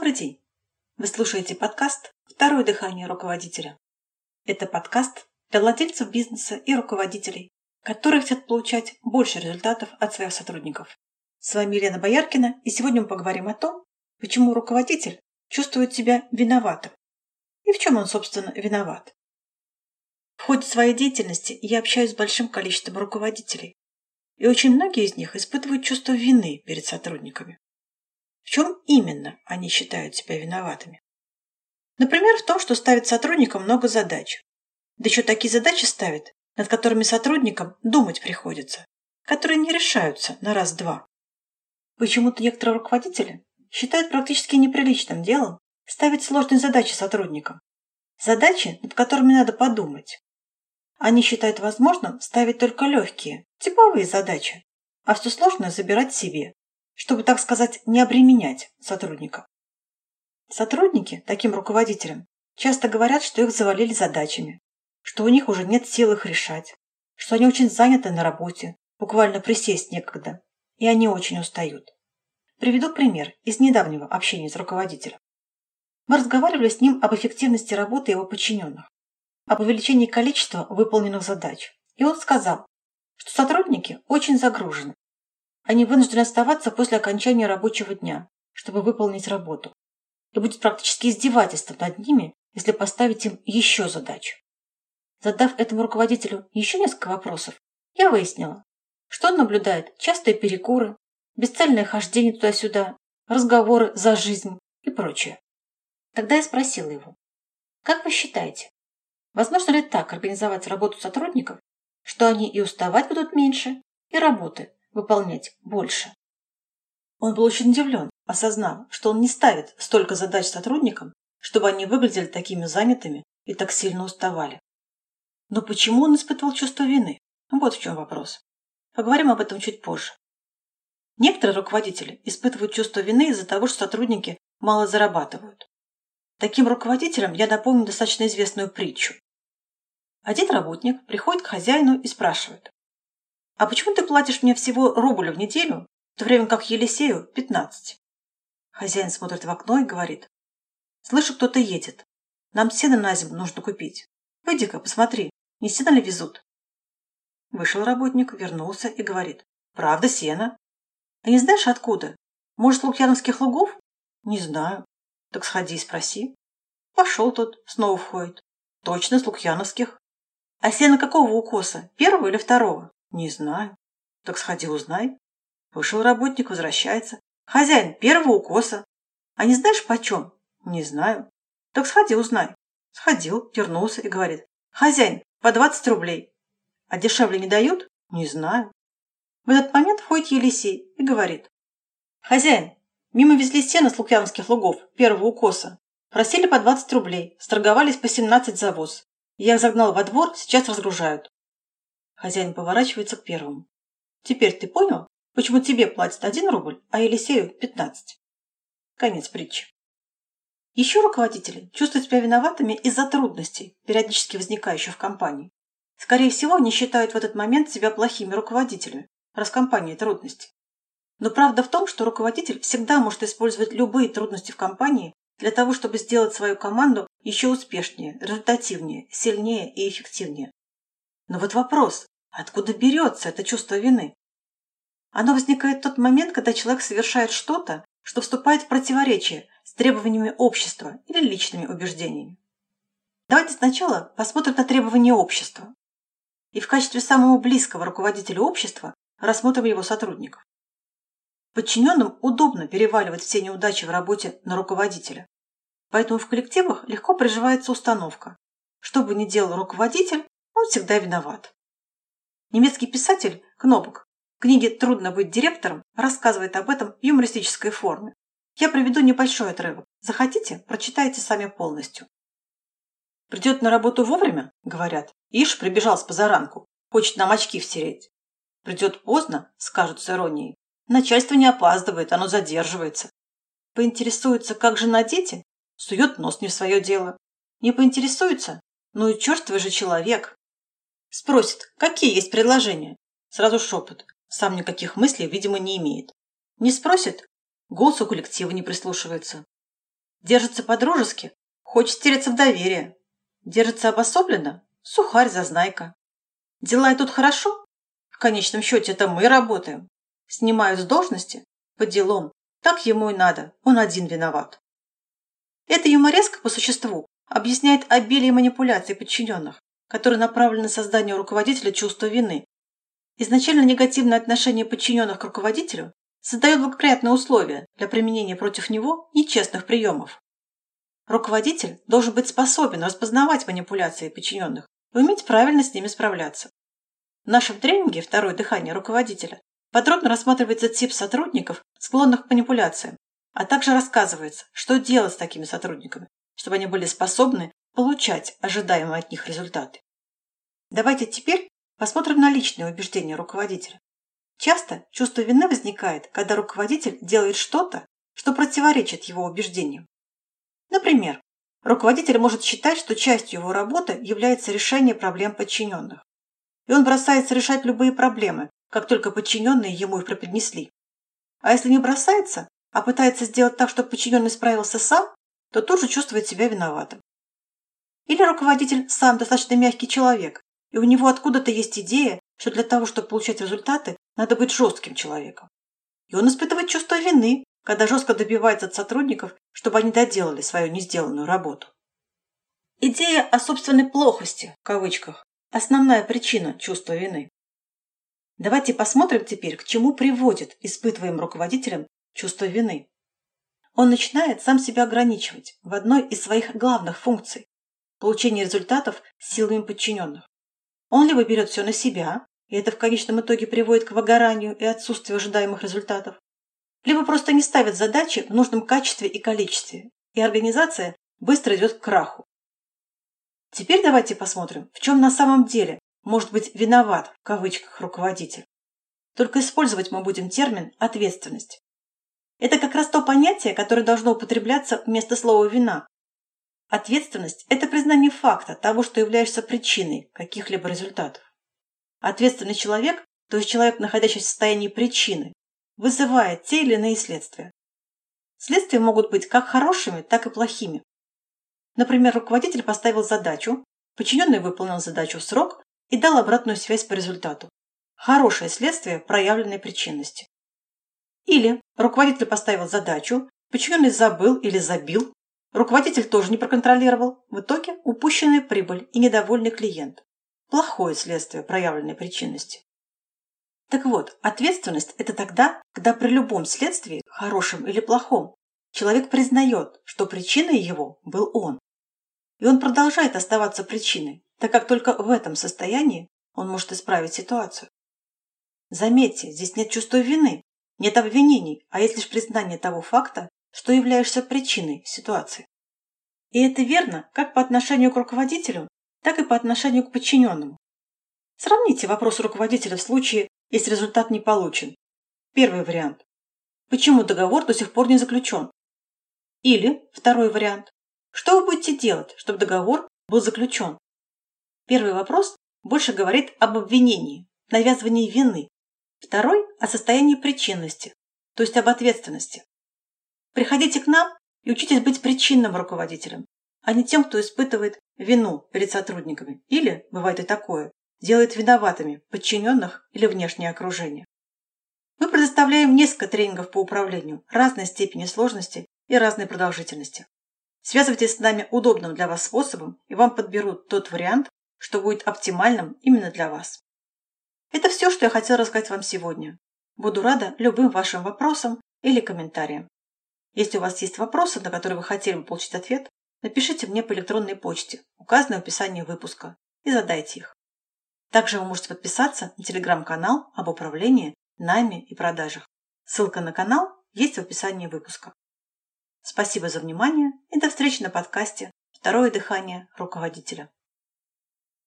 Добрый день! Вы слушаете подкаст «Второе дыхание руководителя». Это подкаст для владельцев бизнеса и руководителей, которые хотят получать больше результатов от своих сотрудников. С вами Елена Бояркина, и сегодня мы поговорим о том, почему руководитель чувствует себя виноватым и в чем он, собственно, виноват. В ходе своей деятельности я общаюсь с большим количеством руководителей, и очень многие из них испытывают чувство вины перед сотрудниками. В чем именно они считают себя виноватыми? Например, в том, что ставят сотрудникам много задач. Да еще такие задачи ставят, над которыми сотрудникам думать приходится, которые не решаются на раз-два. Почему-то некоторые руководители считают практически неприличным делом ставить сложные задачи сотрудникам. Задачи, над которыми надо подумать. Они считают возможным ставить только легкие, типовые задачи, а все сложное забирать себе чтобы, так сказать, не обременять сотрудников. Сотрудники таким руководителям часто говорят, что их завалили задачами, что у них уже нет сил их решать, что они очень заняты на работе, буквально присесть некогда, и они очень устают. Приведу пример из недавнего общения с руководителем. Мы разговаривали с ним об эффективности работы его подчиненных, об увеличении количества выполненных задач, и он сказал, что сотрудники очень загружены, они вынуждены оставаться после окончания рабочего дня, чтобы выполнить работу. И будет практически издевательством над ними, если поставить им еще задачу. Задав этому руководителю еще несколько вопросов, я выяснила, что он наблюдает частые перекуры, бесцельное хождение туда-сюда, разговоры за жизнь и прочее. Тогда я спросила его, как вы считаете, возможно ли так организовать работу сотрудников, что они и уставать будут меньше, и работы выполнять больше. Он был очень удивлен, осознав, что он не ставит столько задач сотрудникам, чтобы они выглядели такими занятыми и так сильно уставали. Но почему он испытывал чувство вины? Вот в чем вопрос. Поговорим об этом чуть позже. Некоторые руководители испытывают чувство вины из-за того, что сотрудники мало зарабатывают. Таким руководителям я напомню достаточно известную притчу. Один работник приходит к хозяину и спрашивает, а почему ты платишь мне всего рубль в неделю, в то время как Елисею – пятнадцать? Хозяин смотрит в окно и говорит. Слышу, кто-то едет. Нам сено на зиму нужно купить. Выйди-ка, посмотри, не сено ли везут? Вышел работник, вернулся и говорит. Правда, сено. А не знаешь, откуда? Может, с Лукьяновских лугов? Не знаю. Так сходи и спроси. Пошел тот, снова входит. Точно, с Лукьяновских. А сено какого укоса? Первого или второго? Не знаю. Так сходи узнай. Вышел работник, возвращается. Хозяин, первого укоса. А не знаешь почем? Не знаю. Так сходи узнай. Сходил, вернулся и говорит. Хозяин, по 20 рублей. А дешевле не дают? Не знаю. В этот момент входит Елисей и говорит. Хозяин, мимо везли сено с лукьяновских лугов, первого укоса. Просили по 20 рублей, сторговались по 17 за воз. Я загнал во двор, сейчас разгружают. Хозяин поворачивается к первому. Теперь ты понял, почему тебе платят один рубль, а Елисею пятнадцать? Конец притчи. Еще руководители чувствуют себя виноватыми из-за трудностей, периодически возникающих в компании. Скорее всего, они считают в этот момент себя плохими руководителями, раз компания трудности. Но правда в том, что руководитель всегда может использовать любые трудности в компании для того, чтобы сделать свою команду еще успешнее, результативнее, сильнее и эффективнее. Но вот вопрос, откуда берется это чувство вины? Оно возникает в тот момент, когда человек совершает что-то, что вступает в противоречие с требованиями общества или личными убеждениями. Давайте сначала посмотрим на требования общества. И в качестве самого близкого руководителя общества рассмотрим его сотрудников. Подчиненным удобно переваливать все неудачи в работе на руководителя. Поэтому в коллективах легко приживается установка. Что бы ни делал руководитель, он всегда виноват. Немецкий писатель Кнопок в книге «Трудно быть директором» рассказывает об этом в юмористической форме. Я приведу небольшой отрывок. Захотите, прочитайте сами полностью. «Придет на работу вовремя?» – говорят. «Ишь, прибежал с позаранку. Хочет нам очки втереть». «Придет поздно?» – скажут с иронией. «Начальство не опаздывает, оно задерживается». Поинтересуется, как же на дети? Сует нос не в свое дело. Не поинтересуется? Ну и чертовый же человек, Спросит, какие есть предложения. Сразу шепот. Сам никаких мыслей, видимо, не имеет. Не спросит, голос у коллектива не прислушивается. Держится по-дружески, хочет стереться в доверие. Держится обособленно, сухарь зазнайка. Дела идут хорошо? В конечном счете это мы работаем. Снимают с должности? По делам. Так ему и надо, он один виноват. Эта юмореска по существу объясняет обилие манипуляций подчиненных, которые направлены на создание у руководителя чувства вины. Изначально негативное отношение подчиненных к руководителю создает благоприятные условия для применения против него нечестных приемов. Руководитель должен быть способен распознавать манипуляции подчиненных и уметь правильно с ними справляться. В нашем тренинге «Второе дыхание руководителя» подробно рассматривается тип сотрудников, склонных к манипуляциям, а также рассказывается, что делать с такими сотрудниками, чтобы они были способны получать ожидаемые от них результаты. Давайте теперь посмотрим на личные убеждения руководителя. Часто чувство вины возникает, когда руководитель делает что-то, что противоречит его убеждениям. Например, руководитель может считать, что частью его работы является решение проблем подчиненных. И он бросается решать любые проблемы, как только подчиненные ему их преподнесли. А если не бросается, а пытается сделать так, чтобы подчиненный справился сам, то тут же чувствует себя виноватым. Или руководитель сам достаточно мягкий человек, и у него откуда-то есть идея, что для того, чтобы получать результаты, надо быть жестким человеком. И он испытывает чувство вины, когда жестко добивается от сотрудников, чтобы они доделали свою несделанную работу. Идея о собственной плохости, в кавычках, основная причина чувства вины. Давайте посмотрим теперь, к чему приводит испытываемым руководителем чувство вины. Он начинает сам себя ограничивать в одной из своих главных функций – получение результатов силами подчиненных. Он либо берет все на себя, и это в конечном итоге приводит к выгоранию и отсутствию ожидаемых результатов, либо просто не ставит задачи в нужном качестве и количестве, и организация быстро идет к краху. Теперь давайте посмотрим, в чем на самом деле может быть виноват в кавычках руководитель. Только использовать мы будем термин «ответственность». Это как раз то понятие, которое должно употребляться вместо слова «вина». Ответственность – это признание факта того, что являешься причиной каких-либо результатов. Ответственный человек, то есть человек, находящийся в состоянии причины, вызывает те или иные следствия. Следствия могут быть как хорошими, так и плохими. Например, руководитель поставил задачу, подчиненный выполнил задачу в срок и дал обратную связь по результату. Хорошее следствие проявленной причинности. Или руководитель поставил задачу, подчиненный забыл или забил, руководитель тоже не проконтролировал, в итоге упущенная прибыль и недовольный клиент плохое следствие проявленной причинности. Так вот, ответственность – это тогда, когда при любом следствии, хорошем или плохом, человек признает, что причиной его был он. И он продолжает оставаться причиной, так как только в этом состоянии он может исправить ситуацию. Заметьте, здесь нет чувства вины, нет обвинений, а есть лишь признание того факта, что являешься причиной ситуации. И это верно как по отношению к руководителю, так и по отношению к подчиненному. Сравните вопрос руководителя в случае, если результат не получен. Первый вариант. Почему договор до сих пор не заключен? Или второй вариант. Что вы будете делать, чтобы договор был заключен? Первый вопрос больше говорит об обвинении, навязывании вины. Второй – о состоянии причинности, то есть об ответственности. Приходите к нам и учитесь быть причинным руководителем, а не тем, кто испытывает вину перед сотрудниками или, бывает и такое, делает виноватыми подчиненных или внешнее окружение. Мы предоставляем несколько тренингов по управлению разной степени сложности и разной продолжительности. Связывайтесь с нами удобным для вас способом, и вам подберут тот вариант, что будет оптимальным именно для вас. Это все, что я хотела рассказать вам сегодня. Буду рада любым вашим вопросам или комментариям. Если у вас есть вопросы, на которые вы хотели бы получить ответ, напишите мне по электронной почте, указанной в описании выпуска, и задайте их. Также вы можете подписаться на телеграм-канал об управлении, найме и продажах. Ссылка на канал есть в описании выпуска. Спасибо за внимание и до встречи на подкасте «Второе дыхание руководителя».